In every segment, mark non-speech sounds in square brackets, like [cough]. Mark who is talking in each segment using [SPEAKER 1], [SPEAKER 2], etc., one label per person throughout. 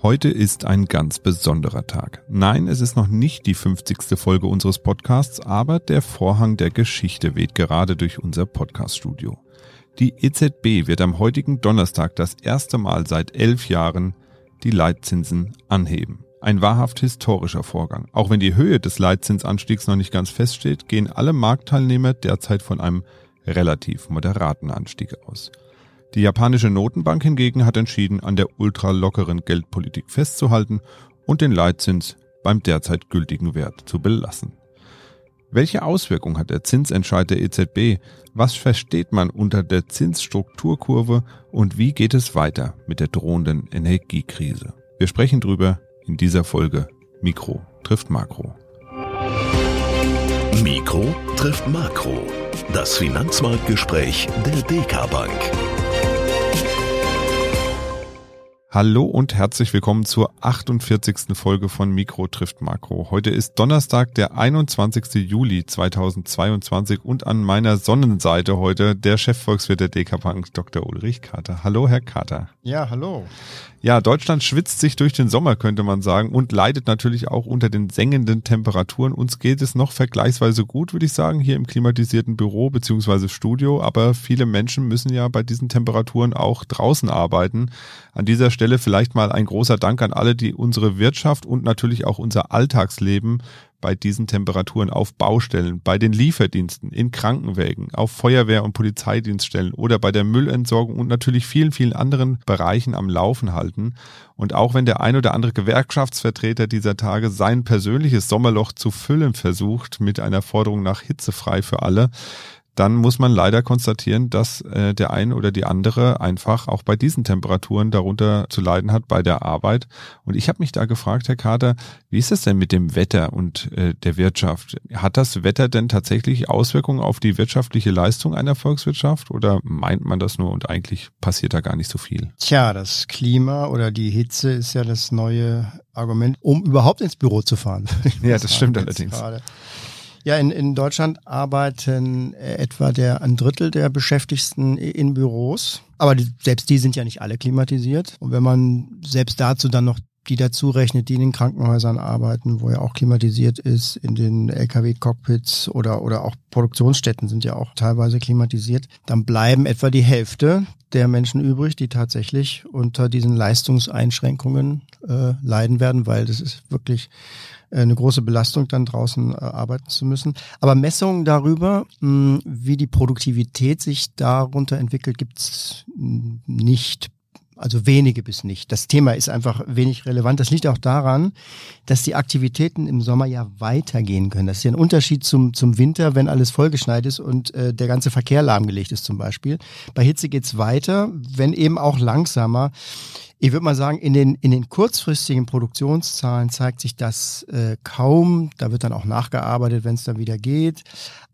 [SPEAKER 1] Heute ist ein ganz besonderer Tag. Nein, es ist noch nicht die 50. Folge unseres Podcasts, aber der Vorhang der Geschichte weht gerade durch unser Podcaststudio. Die EZB wird am heutigen Donnerstag das erste Mal seit elf Jahren die Leitzinsen anheben. Ein wahrhaft historischer Vorgang. Auch wenn die Höhe des Leitzinsanstiegs noch nicht ganz feststeht, gehen alle Marktteilnehmer derzeit von einem relativ moderaten Anstieg aus. Die japanische Notenbank hingegen hat entschieden, an der ultralockeren Geldpolitik festzuhalten und den Leitzins beim derzeit gültigen Wert zu belassen. Welche Auswirkungen hat der Zinsentscheid der EZB? Was versteht man unter der Zinsstrukturkurve und wie geht es weiter mit der drohenden Energiekrise? Wir sprechen drüber in dieser Folge Mikro trifft Makro.
[SPEAKER 2] Mikro trifft Makro. Das Finanzmarktgespräch der DK Bank.
[SPEAKER 1] Hallo und herzlich willkommen zur 48. Folge von Mikro trifft Makro. Heute ist Donnerstag, der 21. Juli 2022 und an meiner Sonnenseite heute der Chefvolkswirt der DK Bank, Dr. Ulrich Kater. Hallo, Herr Kater.
[SPEAKER 3] Ja, hallo.
[SPEAKER 1] Ja, Deutschland schwitzt sich durch den Sommer, könnte man sagen, und leidet natürlich auch unter den sengenden Temperaturen. Uns geht es noch vergleichsweise gut, würde ich sagen, hier im klimatisierten Büro beziehungsweise Studio. Aber viele Menschen müssen ja bei diesen Temperaturen auch draußen arbeiten. An dieser Stelle vielleicht mal ein großer Dank an alle, die unsere Wirtschaft und natürlich auch unser Alltagsleben bei diesen Temperaturen auf Baustellen, bei den Lieferdiensten, in Krankenwägen, auf Feuerwehr- und Polizeidienststellen oder bei der Müllentsorgung und natürlich vielen, vielen anderen Bereichen am Laufen halten. Und auch wenn der ein oder andere Gewerkschaftsvertreter dieser Tage sein persönliches Sommerloch zu füllen versucht mit einer Forderung nach hitzefrei für alle, dann muss man leider konstatieren, dass äh, der ein oder die andere einfach auch bei diesen Temperaturen darunter zu leiden hat bei der Arbeit. Und ich habe mich da gefragt, Herr Kater, wie ist es denn mit dem Wetter und äh, der Wirtschaft? Hat das Wetter denn tatsächlich Auswirkungen auf die wirtschaftliche Leistung einer Volkswirtschaft oder meint man das nur und eigentlich passiert da gar nicht so viel?
[SPEAKER 3] Tja, das Klima oder die Hitze ist ja das neue Argument, um überhaupt ins Büro zu fahren.
[SPEAKER 1] Ja, das stimmt allerdings. Gerade.
[SPEAKER 3] Ja, in, in Deutschland arbeiten äh, etwa der ein Drittel der Beschäftigten in Büros. Aber die, selbst die sind ja nicht alle klimatisiert. Und wenn man selbst dazu dann noch die dazu rechnet, die in den Krankenhäusern arbeiten, wo ja auch klimatisiert ist, in den Lkw-Cockpits oder, oder auch Produktionsstätten sind ja auch teilweise klimatisiert, dann bleiben etwa die Hälfte der Menschen übrig, die tatsächlich unter diesen Leistungseinschränkungen äh, leiden werden, weil das ist wirklich äh, eine große Belastung, dann draußen äh, arbeiten zu müssen. Aber Messungen darüber, mh, wie die Produktivität sich darunter entwickelt, gibt's nicht also wenige bis nicht. Das Thema ist einfach wenig relevant. Das liegt auch daran, dass die Aktivitäten im Sommer ja weitergehen können. Das ist ja ein Unterschied zum, zum Winter, wenn alles vollgeschneit ist und äh, der ganze Verkehr lahmgelegt ist zum Beispiel. Bei Hitze geht's weiter, wenn eben auch langsamer. Ich würde mal sagen, in den, in den kurzfristigen Produktionszahlen zeigt sich das äh, kaum. Da wird dann auch nachgearbeitet, wenn es dann wieder geht.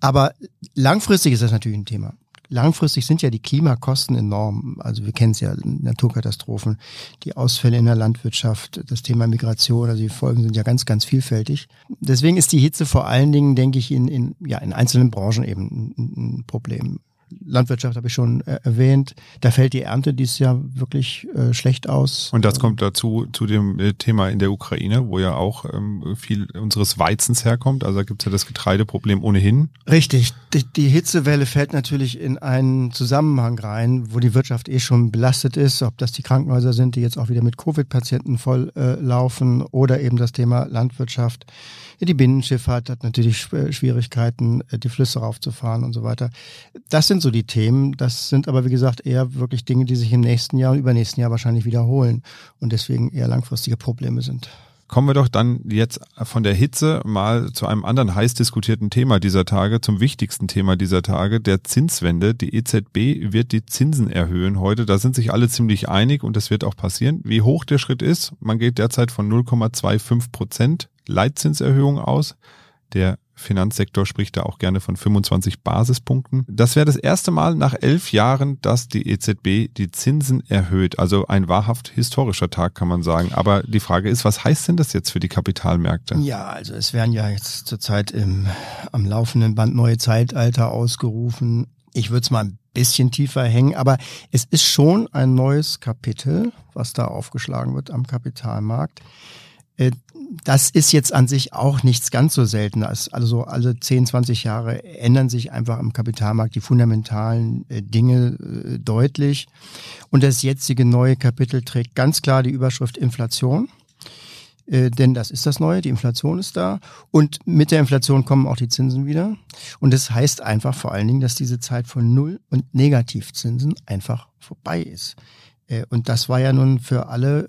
[SPEAKER 3] Aber langfristig ist das natürlich ein Thema langfristig sind ja die Klimakosten enorm. Also wir kennen es ja, Naturkatastrophen, die Ausfälle in der Landwirtschaft, das Thema Migration, also die Folgen sind ja ganz, ganz vielfältig. Deswegen ist die Hitze vor allen Dingen, denke ich, in, in, ja, in einzelnen Branchen eben ein, Problem. Landwirtschaft habe ich schon äh, erwähnt. Da fällt die Ernte dieses Jahr wirklich äh, schlecht aus.
[SPEAKER 1] Und das kommt dazu zu dem äh, Thema in der Ukraine, wo ja auch ähm, viel unseres Weizens herkommt. Also da gibt es ja das Getreideproblem ohnehin.
[SPEAKER 3] Richtig. Die, die, Hitzewelle fällt natürlich in einen Zusammenhang rein, wo die Wirtschaft eh schon belastet ist, ob das die Krankenhäuser sind, die jetzt auch wieder mit Covid-Patienten voll äh, laufen oder eben das Thema Landwirtschaft. Die Binnenschifffahrt hat natürlich äh, Schwierigkeiten, äh, die Flüsse raufzufahren und so weiter. Das sind so die Themen. Das sind aber, wie gesagt, eher wirklich Dinge, die sich im nächsten Jahr und übernächsten Jahr wahrscheinlich wiederholen und deswegen eher langfristige Probleme sind.
[SPEAKER 1] Kommen wir doch dann jetzt von der Hitze mal zu einem anderen heiß diskutierten Thema dieser Tage, zum wichtigsten Thema dieser Tage, der Zinswende. Die EZB wird die Zinsen erhöhen heute. Da sind sich alle ziemlich einig und das wird auch passieren. Wie hoch der Schritt ist, man geht derzeit von 0,25 Prozent Leitzinserhöhung aus. Der Finanzsektor spricht da auch gerne von 25 Basispunkten. Das wäre das erste Mal nach elf Jahren, dass die EZB die Zinsen erhöht. Also ein wahrhaft historischer Tag, kann man sagen. Aber die Frage ist, was heißt denn das jetzt für die Kapitalmärkte?
[SPEAKER 3] Ja, also es werden ja jetzt zurzeit im, am laufenden Band neue Zeitalter ausgerufen. Ich würde es mal ein bisschen tiefer hängen. Aber es ist schon ein neues Kapitel, was da aufgeschlagen wird am Kapitalmarkt. Äh, das ist jetzt an sich auch nichts ganz so Seltenes. Also alle 10, 20 Jahre ändern sich einfach im Kapitalmarkt die fundamentalen äh, Dinge äh, deutlich. Und das jetzige neue Kapitel trägt ganz klar die Überschrift Inflation. Denn das ist das Neue, die Inflation ist da. Und mit der Inflation kommen auch die Zinsen wieder. Und das heißt einfach vor allen Dingen, dass diese Zeit von Null- und Negativzinsen einfach vorbei ist. Äh, und das war ja nun für alle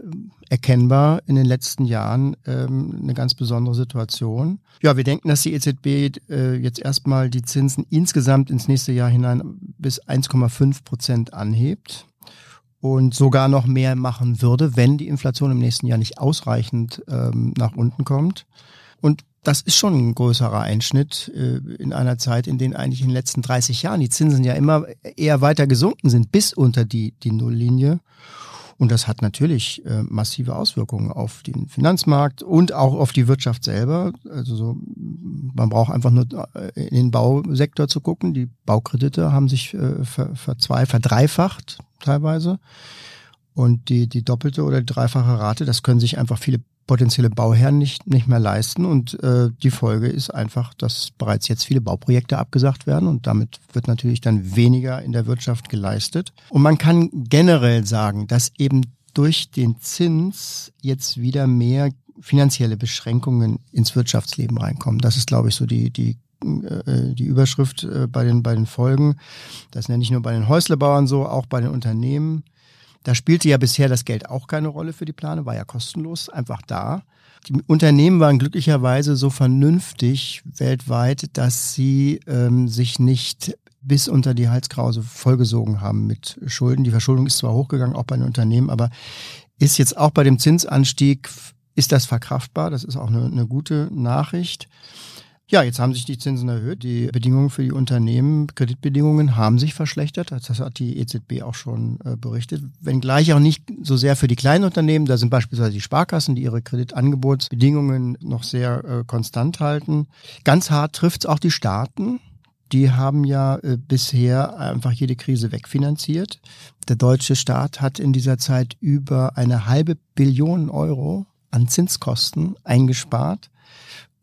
[SPEAKER 3] erkennbar in den letzten Jahren ähm, eine ganz besondere Situation. Ja, wir denken, dass die EZB äh, jetzt erstmal die Zinsen insgesamt ins nächste Jahr hinein bis 1,5 Prozent anhebt und sogar noch mehr machen würde, wenn die Inflation im nächsten Jahr nicht ausreichend ähm, nach unten kommt. Und das ist schon ein größerer Einschnitt äh, in einer Zeit, in der eigentlich in den letzten 30 Jahren die Zinsen ja immer eher weiter gesunken sind, bis unter die, die Nulllinie. Und das hat natürlich äh, massive Auswirkungen auf den Finanzmarkt und auch auf die Wirtschaft selber. Also so, man braucht einfach nur äh, in den Bausektor zu gucken. Die Baukredite haben sich äh, ver, verzwei, verdreifacht teilweise. Und die, die doppelte oder dreifache Rate, das können sich einfach viele potenzielle Bauherren nicht, nicht mehr leisten. Und äh, die Folge ist einfach, dass bereits jetzt viele Bauprojekte abgesagt werden und damit wird natürlich dann weniger in der Wirtschaft geleistet. Und man kann generell sagen, dass eben durch den Zins jetzt wieder mehr finanzielle Beschränkungen ins Wirtschaftsleben reinkommen. Das ist, glaube ich, so die, die äh, die Überschrift äh, bei den, bei den Folgen. Das nenne ich nur bei den Häuslebauern so, auch bei den Unternehmen. Da spielte ja bisher das Geld auch keine Rolle für die Plane, war ja kostenlos, einfach da. Die Unternehmen waren glücklicherweise so vernünftig weltweit, dass sie ähm, sich nicht bis unter die Halskrause vollgesogen haben mit Schulden. Die Verschuldung ist zwar hochgegangen, auch bei den Unternehmen, aber ist jetzt auch bei dem Zinsanstieg, ist das verkraftbar? Das ist auch eine, eine gute Nachricht. Ja, jetzt haben sich die Zinsen erhöht. Die Bedingungen für die Unternehmen, Kreditbedingungen haben sich verschlechtert. Das hat die EZB auch schon äh, berichtet. Wenngleich auch nicht so sehr für die kleinen Unternehmen. Da sind beispielsweise die Sparkassen, die ihre Kreditangebotsbedingungen noch sehr äh, konstant halten. Ganz hart trifft es auch die Staaten. Die haben ja äh, bisher einfach jede Krise wegfinanziert. Der deutsche Staat hat in dieser Zeit über eine halbe Billion Euro an Zinskosten eingespart.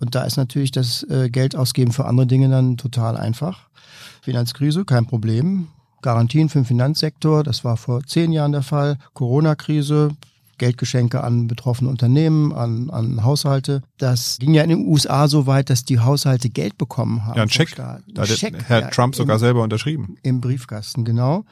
[SPEAKER 3] Und da ist natürlich das äh, Geld ausgeben für andere Dinge dann total einfach. Finanzkrise, kein Problem. Garantien für den Finanzsektor, das war vor zehn Jahren der Fall. Corona-Krise, Geldgeschenke an betroffene Unternehmen, an, an Haushalte. Das ging ja in den USA so weit, dass die Haushalte Geld bekommen haben.
[SPEAKER 1] Ja, ein Check. Da hat Check, Herr ja, Trump sogar im, selber unterschrieben.
[SPEAKER 3] Im Briefkasten, genau.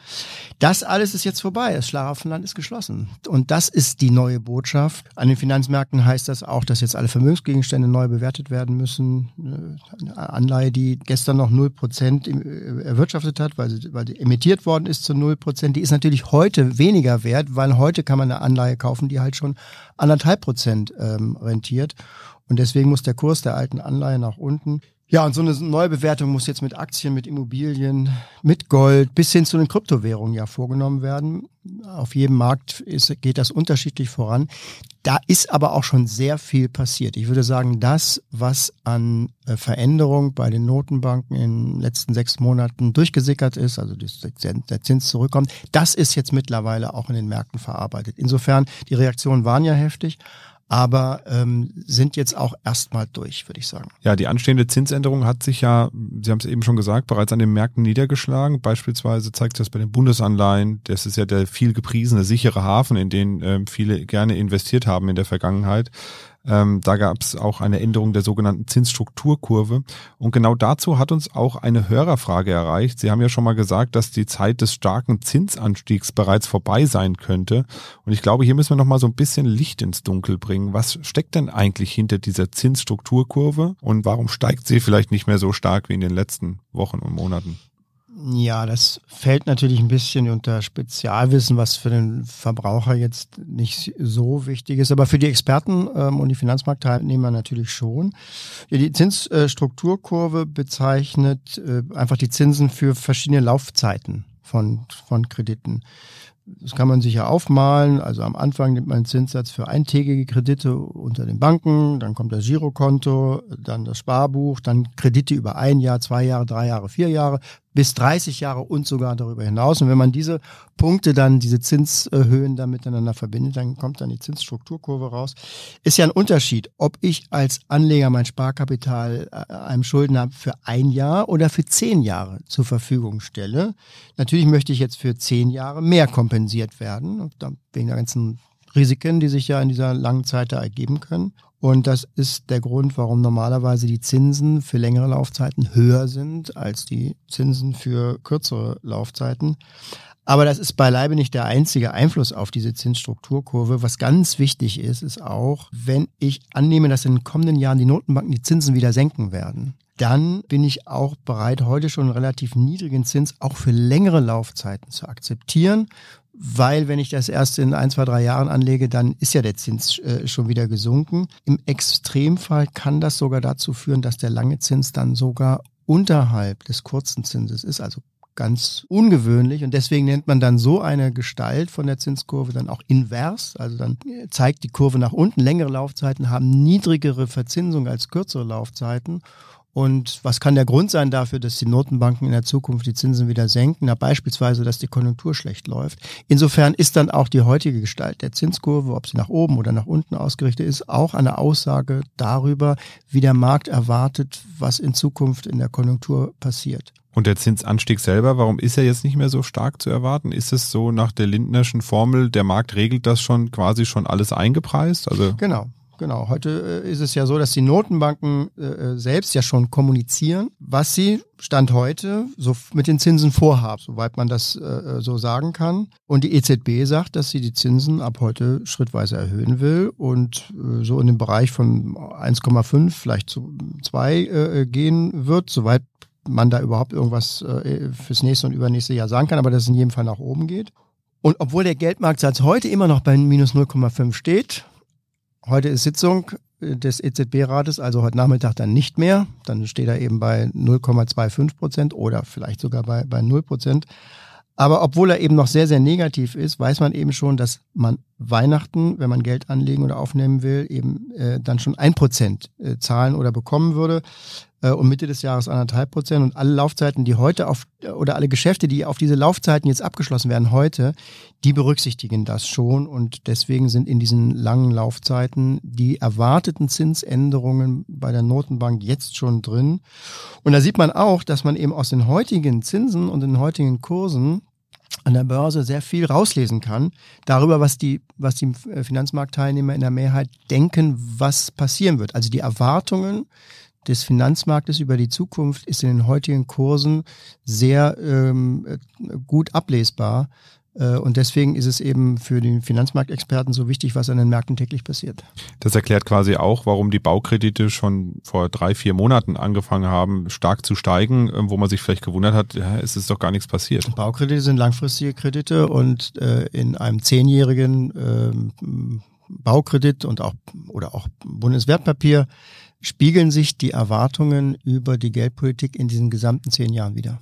[SPEAKER 3] Das alles ist jetzt vorbei. Das Schlaraffenland ist geschlossen. Und das ist die neue Botschaft. An den Finanzmärkten heißt das auch, dass jetzt alle Vermögensgegenstände neu bewertet werden müssen. Eine Anleihe, die gestern noch 0% äh, erwirtschaftet hat, weil sie, weil sie emittiert worden ist zu 0%, die ist natürlich heute weniger wert, weil heute kann man eine Anleihe kaufen kaufen, die halt schon anderthalb Prozent ähm, rentiert. Und deswegen muss der Kurs der alten Anleihe nach unten. Ja, und so eine Neubewertung muss jetzt mit Aktien, mit Immobilien, mit Gold bis hin zu den Kryptowährungen ja vorgenommen werden. Auf jedem Markt ist, geht das unterschiedlich voran. Da ist aber auch schon sehr viel passiert. Ich würde sagen, das, was an äh, Veränderung bei den Notenbanken in den letzten sechs Monaten durchgesickert ist, also der Zins zurückkommt, das ist jetzt mittlerweile auch in den Märkten verarbeitet. Insofern, die Reaktionen waren ja heftig aber ähm, sind jetzt auch erstmal durch, würde ich sagen.
[SPEAKER 1] Ja, die anstehende Zinsänderung hat sich ja, Sie haben es eben schon gesagt, bereits an den Märkten niedergeschlagen. Beispielsweise zeigt sich das bei den Bundesanleihen. Das ist ja der viel gepriesene sichere Hafen, in den ähm, viele gerne investiert haben in der Vergangenheit. Ähm, da gab es auch eine Änderung der sogenannten Zinsstrukturkurve. Und genau dazu hat uns auch eine Hörerfrage erreicht. Sie haben ja schon mal gesagt, dass die Zeit des starken Zinsanstiegs bereits vorbei sein könnte. Und ich glaube, hier müssen wir noch mal so ein bisschen Licht ins Dunkel bringen. Was steckt denn eigentlich hinter dieser Zinsstrukturkurve und warum steigt sie vielleicht nicht mehr so stark wie in den letzten Wochen und Monaten?
[SPEAKER 3] Ja, das fällt natürlich ein bisschen unter Spezialwissen, was für den Verbraucher jetzt nicht so wichtig ist, aber für die Experten ähm, und die Finanzmarktteilnehmer natürlich schon. Die Zinsstrukturkurve bezeichnet äh, einfach die Zinsen für verschiedene Laufzeiten von, von Krediten. Das kann man sich ja aufmalen. Also am Anfang nimmt man einen Zinssatz für eintägige Kredite unter den Banken, dann kommt das Girokonto, dann das Sparbuch, dann Kredite über ein Jahr, zwei Jahre, drei Jahre, vier Jahre, bis 30 Jahre und sogar darüber hinaus. Und wenn man diese Punkte dann, diese Zinshöhen dann miteinander verbindet, dann kommt dann die Zinsstrukturkurve raus. Ist ja ein Unterschied, ob ich als Anleger mein Sparkapital äh, einem Schuldner für ein Jahr oder für zehn Jahre zur Verfügung stelle. Natürlich möchte ich jetzt für zehn Jahre mehr kompensiert werden, wegen der ganzen Risiken, die sich ja in dieser langen Zeit da ergeben können. Und das ist der Grund, warum normalerweise die Zinsen für längere Laufzeiten höher sind als die Zinsen für kürzere Laufzeiten. Aber das ist beileibe nicht der einzige Einfluss auf diese Zinsstrukturkurve. Was ganz wichtig ist, ist auch, wenn ich annehme, dass in den kommenden Jahren die Notenbanken die Zinsen wieder senken werden, dann bin ich auch bereit, heute schon einen relativ niedrigen Zins auch für längere Laufzeiten zu akzeptieren weil wenn ich das erst in ein, zwei, drei Jahren anlege, dann ist ja der Zins äh, schon wieder gesunken. Im Extremfall kann das sogar dazu führen, dass der lange Zins dann sogar unterhalb des kurzen Zinses ist, also ganz ungewöhnlich und deswegen nennt man dann so eine Gestalt von der Zinskurve dann auch invers, also dann zeigt die Kurve nach unten. Längere Laufzeiten haben niedrigere Verzinsung als kürzere Laufzeiten und was kann der Grund sein dafür, dass die Notenbanken in der Zukunft die Zinsen wieder senken? Na, beispielsweise, dass die Konjunktur schlecht läuft. Insofern ist dann auch die heutige Gestalt der Zinskurve, ob sie nach oben oder nach unten ausgerichtet ist, auch eine Aussage darüber, wie der Markt erwartet, was in Zukunft in der Konjunktur passiert.
[SPEAKER 1] Und der Zinsanstieg selber, warum ist er jetzt nicht mehr so stark zu erwarten? Ist es so nach der Lindnerschen Formel, der Markt regelt das schon quasi schon alles eingepreist?
[SPEAKER 3] Also genau. Genau, heute äh, ist es ja so, dass die Notenbanken äh, äh, selbst ja schon kommunizieren, was sie Stand heute so mit den Zinsen vorhaben, soweit man das so sagen kann. Und die EZB sagt, dass sie die Zinsen ab heute schrittweise erhöhen will und so in den Bereich von 1,5, vielleicht zu 2 äh, gehen wird, soweit man da überhaupt irgendwas äh, fürs nächste und übernächste Jahr sagen kann, aber dass es in jedem Fall nach oben geht. Und obwohl der Geldmarktsatz heute immer noch bei minus 0,5 steht, Heute ist Sitzung des EZB-Rates, also heute Nachmittag dann nicht mehr. Dann steht er eben bei 0,25 Prozent oder vielleicht sogar bei, bei 0 Prozent. Aber obwohl er eben noch sehr, sehr negativ ist, weiß man eben schon, dass man Weihnachten, wenn man Geld anlegen oder aufnehmen will, eben äh, dann schon ein Prozent äh, zahlen oder bekommen würde äh, und Mitte des Jahres anderthalb Prozent. Und alle Laufzeiten, die heute auf, oder alle Geschäfte, die auf diese Laufzeiten jetzt abgeschlossen werden heute, die berücksichtigen das schon. Und deswegen sind in diesen langen Laufzeiten die erwarteten Zinsänderungen bei der Notenbank jetzt schon drin. Und da sieht man auch, dass man eben aus den heutigen Zinsen und den heutigen Kursen an der Börse sehr viel rauslesen kann darüber, was die, was die Finanzmarktteilnehmer in der Mehrheit denken, was passieren wird. Also die Erwartungen des Finanzmarktes über die Zukunft ist in den heutigen Kursen sehr ähm, gut ablesbar. Äh, und deswegen ist es eben für den Finanzmarktexperten so wichtig, was an den Märkten täglich passiert.
[SPEAKER 1] Das erklärt quasi auch, warum die Baukredite schon vor drei, vier Monaten angefangen haben, stark zu steigen, äh, wo man sich vielleicht gewundert hat, ja, es ist doch gar nichts passiert.
[SPEAKER 3] Baukredite sind langfristige Kredite und äh, in einem zehnjährigen äh, Baukredit und auch oder auch Bundeswertpapier spiegeln sich die Erwartungen über die Geldpolitik in diesen gesamten zehn Jahren wieder.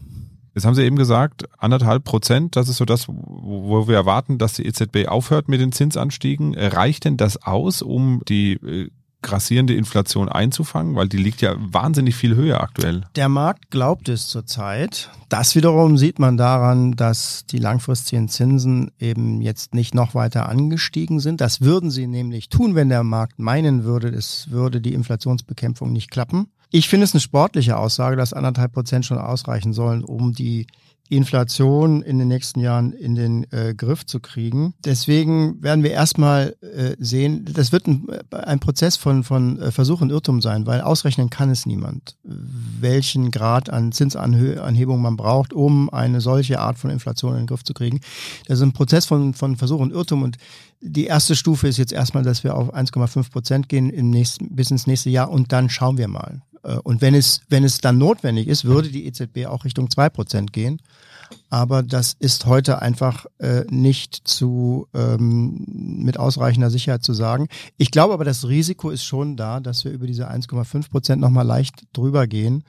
[SPEAKER 1] Jetzt haben Sie eben gesagt, anderthalb Prozent, das ist so das, wo wir erwarten, dass die EZB aufhört mit den Zinsanstiegen. Reicht denn das aus, um die äh, grassierende Inflation einzufangen? Weil die liegt ja wahnsinnig viel höher aktuell.
[SPEAKER 3] Der Markt glaubt es zurzeit. Das wiederum sieht man daran, dass die langfristigen Zinsen eben jetzt nicht noch weiter angestiegen sind. Das würden sie nämlich tun, wenn der Markt meinen würde, es würde die Inflationsbekämpfung nicht klappen. Ich finde es eine sportliche Aussage, dass anderthalb Prozent schon ausreichen sollen, um die Inflation in den nächsten Jahren in den äh, Griff zu kriegen. Deswegen werden wir erstmal äh, sehen, das wird ein, ein Prozess von, von äh, Versuch und Irrtum sein, weil ausrechnen kann es niemand, welchen Grad an Zinsanhebung man braucht, um eine solche Art von Inflation in den Griff zu kriegen. Das ist ein Prozess von, von Versuch und Irrtum und die erste Stufe ist jetzt erstmal, dass wir auf 1,5 Prozent gehen im nächsten, bis ins nächste Jahr und dann schauen wir mal. Äh, und wenn es, wenn es dann notwendig ist, würde die EZB auch Richtung zwei Prozent gehen. Aber das ist heute einfach äh, nicht zu ähm, mit ausreichender Sicherheit zu sagen. Ich glaube aber, das Risiko ist schon da, dass wir über diese 1,5 Prozent nochmal leicht drüber gehen.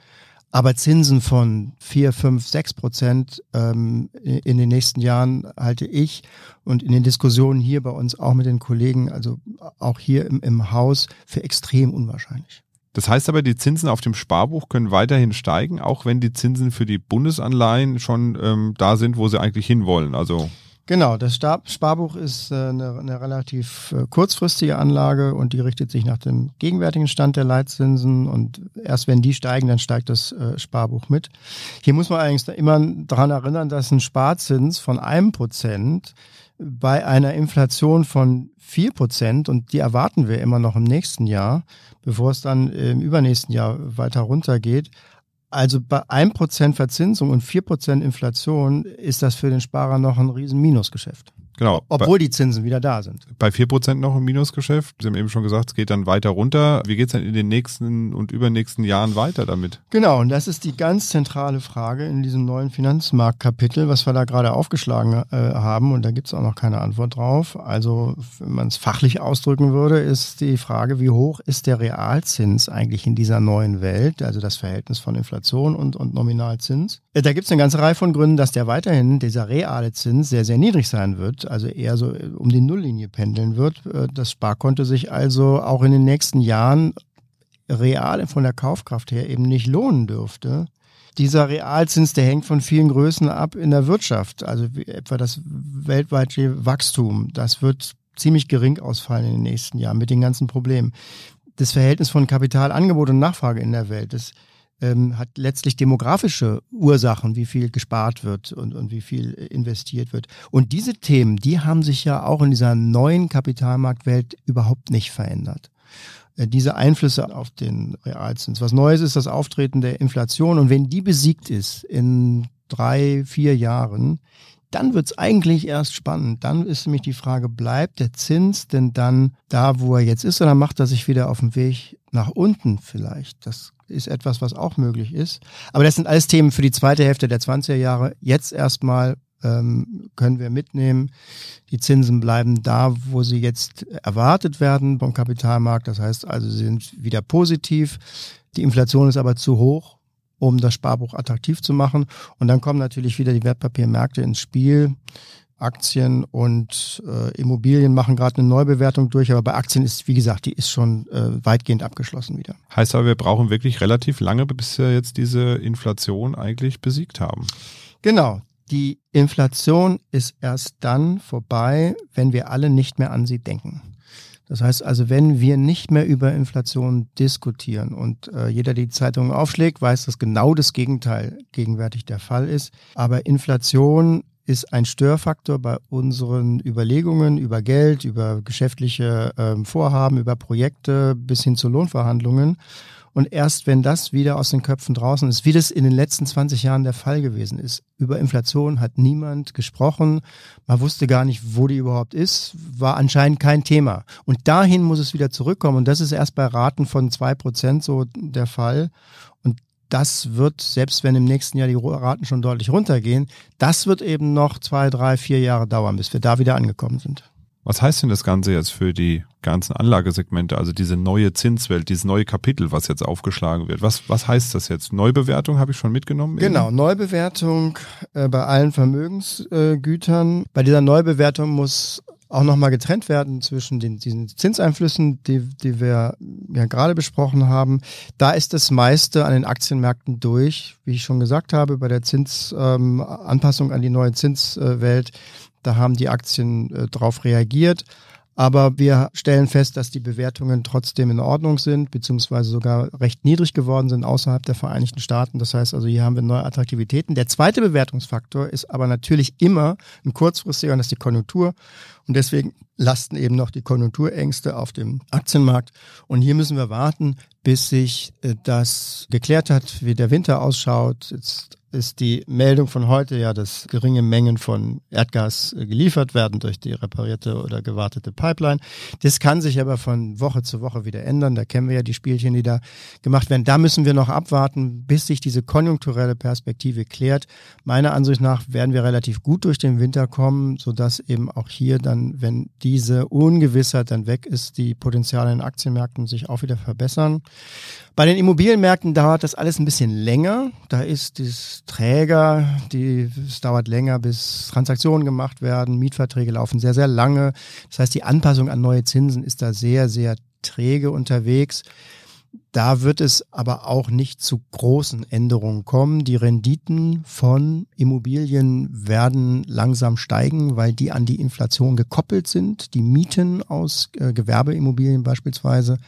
[SPEAKER 3] Aber Zinsen von 4, 5, 6 Prozent ähm, in den nächsten Jahren halte ich und in den Diskussionen hier bei uns auch mit den Kollegen, also auch hier im, im Haus, für extrem unwahrscheinlich.
[SPEAKER 1] Das heißt aber, die Zinsen auf dem Sparbuch können weiterhin steigen, auch wenn die Zinsen für die Bundesanleihen schon ähm, da sind, wo sie eigentlich hinwollen. Also
[SPEAKER 3] Genau, das Sparbuch ist äh, eine, eine relativ äh, kurzfristige Anlage und die richtet sich nach dem gegenwärtigen Stand der Leitzinsen und erst wenn die steigen, dann steigt das äh, Sparbuch mit. Hier muss man eigentlich immer daran erinnern, dass ein Sparzins von einem Prozent bei einer Inflation von vier Prozent und die erwarten wir immer noch im nächsten Jahr, bevor es dann im übernächsten Jahr weiter runtergeht, also bei 1% Verzinsung und 4% Inflation ist das für den Sparer noch ein riesen Minusgeschäft.
[SPEAKER 1] Genau.
[SPEAKER 3] Obwohl die Zinsen wieder da sind.
[SPEAKER 1] Bei vier Prozent noch im Minusgeschäft. Sie haben eben schon gesagt, es geht dann weiter runter. Wie geht es denn in den nächsten und übernächsten Jahren weiter damit?
[SPEAKER 3] Genau, und das ist die ganz zentrale Frage in diesem neuen Finanzmarktkapitel, was wir da gerade aufgeschlagen äh, haben. Und da gibt es auch noch keine Antwort drauf. Also, wenn man es fachlich ausdrücken würde, ist die Frage, wie hoch ist der Realzins eigentlich in dieser neuen Welt? Also das Verhältnis von Inflation und, und Nominalzins. Äh, da gibt es eine ganze Reihe von Gründen, dass der weiterhin, dieser reale Zins, sehr, sehr niedrig sein wird also eher so äh, um die Nulllinie pendeln wird. Äh, das Sparkonto sich also auch in den nächsten Jahren real von der Kaufkraft her eben nicht lohnen dürfte. Dieser Realzins, der hängt von vielen Größen ab in der Wirtschaft, also etwa das weltweite Wachstum. Das wird ziemlich gering ausfallen in den nächsten Jahren mit den ganzen Problemen. Das Verhältnis von Kapitalangebot und Nachfrage in der Welt, das ähm, hat letztlich demografische Ursachen, wie viel gespart wird und, und wie viel investiert wird. Und diese Themen, die haben sich ja auch in dieser neuen Kapitalmarktwelt überhaupt nicht verändert äh, diese Einflüsse auf den Realzins. Was Neues ist das Auftreten der Inflation und wenn die besiegt ist in drei, vier Jahren, dann wird's eigentlich erst spannend. Dann ist nämlich die Frage, bleibt der Zins denn dann da, wo er jetzt ist, oder macht er sich wieder auf dem Weg nach unten vielleicht? Das ist etwas, was auch möglich ist. Aber das sind alles Themen für die zweite Hälfte der 20er Jahre. Jetzt erstmal ähm, können wir mitnehmen. Die Zinsen bleiben da, wo sie jetzt erwartet werden vom Kapitalmarkt. Das heißt also, sie sind wieder positiv. Die Inflation ist aber zu hoch, um das Sparbuch attraktiv zu machen. Und dann kommen natürlich wieder die Wertpapiermärkte ins Spiel. Aktien und äh, Immobilien machen gerade eine Neubewertung durch, aber bei Aktien ist, wie gesagt, die ist schon äh, weitgehend abgeschlossen wieder.
[SPEAKER 1] Heißt aber, wir brauchen wirklich relativ lange, bis wir jetzt diese Inflation eigentlich besiegt haben.
[SPEAKER 3] Genau. Die Inflation ist erst dann vorbei, wenn wir alle nicht mehr an sie denken. Das heißt also, wenn wir nicht mehr über Inflation diskutieren und äh, jeder die Zeitung aufschlägt, weiß, dass genau das Gegenteil gegenwärtig der Fall ist. Aber Inflation ist ein Störfaktor bei unseren Überlegungen über Geld, über geschäftliche ähm, Vorhaben, über Projekte bis hin zu Lohnverhandlungen. Und erst wenn das wieder aus den Köpfen draußen ist, wie das in den letzten 20 Jahren der Fall gewesen ist, über Inflation hat niemand gesprochen. Man wusste gar nicht, wo die überhaupt ist, war anscheinend kein Thema. Und dahin muss es wieder zurückkommen. Und das ist erst bei Raten von zwei Prozent so der Fall das wird, selbst wenn im nächsten Jahr die Raten schon deutlich runtergehen, das wird eben noch zwei, drei, vier Jahre dauern, bis wir da wieder angekommen sind.
[SPEAKER 1] Was heißt denn das Ganze jetzt für die ganzen Anlagesegmente, also diese neue Zinswelt, dieses neue Kapitel, was jetzt aufgeschlagen wird? Was, was heißt das jetzt? Neubewertung habe ich schon mitgenommen?
[SPEAKER 3] Genau, eben? Neubewertung äh, bei allen Vermögensgütern. Äh, bei dieser Neubewertung muss auch nochmal getrennt werden zwischen den, diesen Zinseinflüssen, die, die wir ja gerade besprochen haben. Da ist das meiste an den Aktienmärkten durch, wie ich schon gesagt habe, bei der Zinsanpassung ähm, an die neue Zinswelt. Da haben die Aktien äh, drauf reagiert. Aber wir stellen fest, dass die Bewertungen trotzdem in Ordnung sind, beziehungsweise sogar recht niedrig geworden sind außerhalb der Vereinigten Staaten. Das heißt also, hier haben wir neue Attraktivitäten. Der zweite Bewertungsfaktor ist aber natürlich immer ein kurzfristiger und das ist die Konjunktur. Und deswegen lasten eben noch die Konjunkturängste auf dem Aktienmarkt. Und hier müssen wir warten, bis sich äh, das geklärt hat, wie der Winter ausschaut. Jetzt ist die Meldung von heute ja, dass geringe Mengen von Erdgas äh, geliefert werden durch die reparierte oder gewartete Pipeline. Das kann sich aber von Woche zu Woche wieder ändern. Da kennen wir ja die Spielchen, die da gemacht werden. Da müssen wir noch abwarten, bis sich diese konjunkturelle Perspektive klärt. Meiner Ansicht nach werden wir relativ gut durch den Winter kommen, sodass eben auch hier dann, wenn diese Ungewissheit dann weg ist, die Potenziale in Aktienmärkten sich auch wieder verbessern. Bei den Immobilienmärkten dauert das alles ein bisschen länger. Da ist das Träger, die, es dauert länger, bis Transaktionen gemacht werden. Mietverträge laufen sehr, sehr lange. Das heißt, die Anpassung an neue Zinsen ist da sehr, sehr träge unterwegs. da wird es aber auch nicht zu großen Änderungen kommen. Die Renditen von Immobilien werden langsam steigen, weil die an die Inflation gekoppelt sind. Die Mieten aus äh, Gewerbeimmobilien beispielsweise.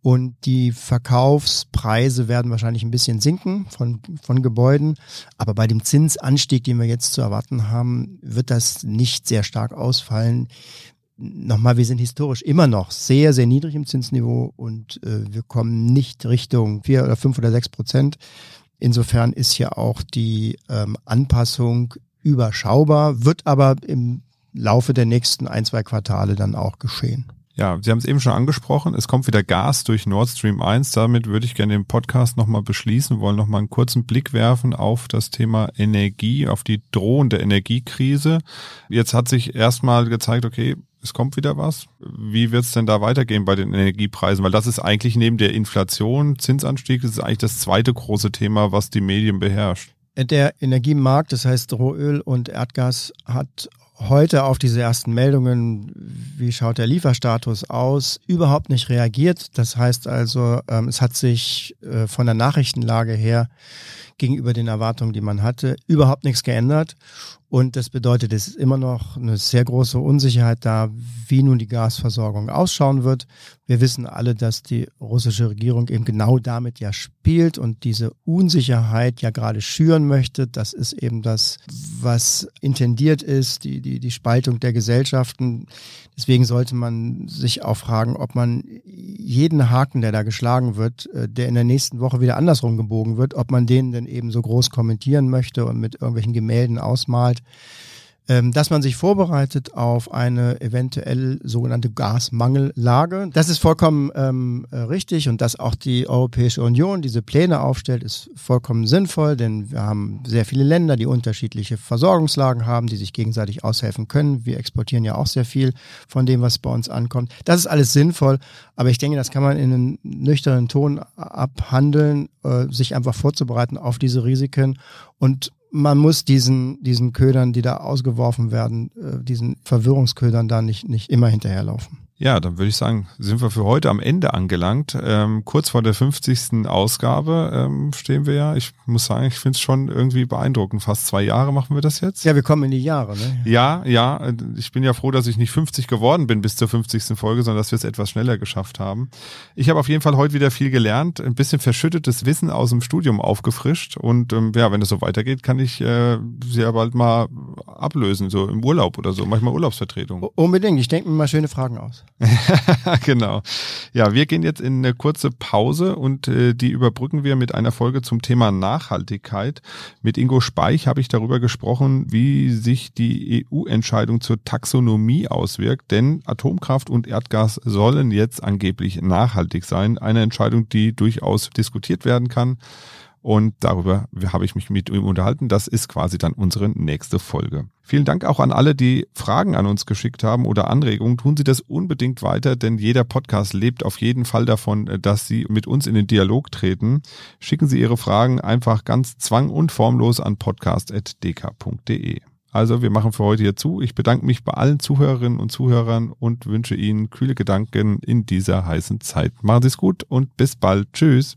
[SPEAKER 3] Und die Verkaufspreise werden wahrscheinlich ein bisschen sinken von, von Gebäuden. Aber bei dem Zinsanstieg, den wir jetzt zu erwarten haben, wird das nicht sehr stark ausfallen nochmal, wir sind historisch immer noch sehr, sehr niedrig im Zinsniveau und äh, wir kommen nicht Richtung vier oder fünf oder sechs Prozent. Insofern ist ja auch die ähm, Anpassung überschaubar, wird aber im Laufe der nächsten ein, zwei Quartale dann auch geschehen.
[SPEAKER 1] Ja, Sie haben es eben schon angesprochen, es kommt wieder Gas durch Nord Stream 1. Damit würde ich gerne den Podcast nochmal beschließen, wollen nochmal einen kurzen Blick werfen auf das Thema Energie, auf die drohende Energiekrise. Jetzt hat sich erstmal gezeigt, okay, es kommt wieder was. Wie wird es denn da weitergehen bei den Energiepreisen? Weil das ist eigentlich neben der Inflation, Zinsanstieg, das ist eigentlich das zweite große Thema, was die Medien beherrscht.
[SPEAKER 3] Der Energiemarkt, das heißt Rohöl und Erdgas, hat heute auf diese ersten Meldungen, wie schaut der Lieferstatus aus, überhaupt nicht reagiert. Das heißt also, ähm, es hat sich äh, von der Nachrichtenlage her gegenüber den Erwartungen, die man hatte, überhaupt nichts geändert. Und das bedeutet, es ist immer noch eine sehr große Unsicherheit da, wie nun die Gasversorgung ausschauen wird. Wir wissen alle, dass die russische Regierung eben genau damit ja spielt und diese Unsicherheit ja gerade schüren möchte. Das ist eben das, was intendiert ist, die, die, die Spaltung der Gesellschaften. Deswegen sollte man sich auch fragen, ob man jeden Haken, der da geschlagen wird, äh, der in der nächsten Woche wieder andersrum gebogen wird, ob man den denn eben so groß kommentieren möchte und mit irgendwelchen Gemälden ausmalt dass man sich vorbereitet auf eine eventuell sogenannte Gasmangellage. Das ist vollkommen ähm, äh, richtig und dass auch die Europäische Union diese Pläne aufstellt, ist vollkommen sinnvoll, denn wir haben sehr viele Länder, die unterschiedliche Versorgungslagen haben, die sich gegenseitig aushelfen können. Wir exportieren ja auch sehr viel von dem, was bei uns ankommt. Das ist alles sinnvoll, aber ich denke, das kann man in einem nüchternen Ton abhandeln, äh, sich einfach vorzubereiten auf diese Risiken und man muss diesen, diesen Ködern, die da ausgeworfen werden, äh, diesen Verwirrungsködern da nicht, nicht immer hinterherlaufen.
[SPEAKER 1] Ja, dann würde ich sagen, sind wir für heute am Ende angelangt. Ähm, kurz vor der 50. Ausgabe ähm, stehen wir ja. Ich muss sagen, ich finde es schon irgendwie beeindruckend. Fast zwei Jahre machen wir das jetzt.
[SPEAKER 3] Ja, wir kommen in die Jahre, ne?
[SPEAKER 1] Ja, ja. Ich bin ja froh, dass ich nicht 50 geworden bin bis zur 50. Folge, sondern dass wir es etwas schneller geschafft haben. Ich habe auf jeden Fall heute wieder viel gelernt, ein bisschen verschüttetes Wissen aus dem Studium aufgefrischt. Und ähm, ja, wenn es so weitergeht, kann ich äh, sehr bald mal ablösen, so im Urlaub oder so, manchmal Urlaubsvertretung.
[SPEAKER 3] Unbedingt. Ich denke mir mal schöne Fragen aus. [laughs]
[SPEAKER 1] genau. Ja, wir gehen jetzt in eine kurze Pause und äh, die überbrücken wir mit einer Folge zum Thema Nachhaltigkeit. Mit Ingo Speich habe ich darüber gesprochen, wie sich die EU-Entscheidung zur Taxonomie auswirkt, denn Atomkraft und Erdgas sollen jetzt angeblich nachhaltig sein. Eine Entscheidung, die durchaus diskutiert werden kann. Und darüber habe ich mich mit ihm unterhalten. Das ist quasi dann unsere nächste Folge. Vielen Dank auch an alle, die Fragen an uns geschickt haben oder Anregungen. Tun Sie das unbedingt weiter, denn jeder Podcast lebt auf jeden Fall davon, dass Sie mit uns in den Dialog treten. Schicken Sie Ihre Fragen einfach ganz zwang- und formlos an podcast.dk.de. Also wir machen für heute hier zu. Ich bedanke mich bei allen Zuhörerinnen und Zuhörern und wünsche Ihnen kühle Gedanken in dieser heißen Zeit. Machen Sie es gut und bis bald. Tschüss.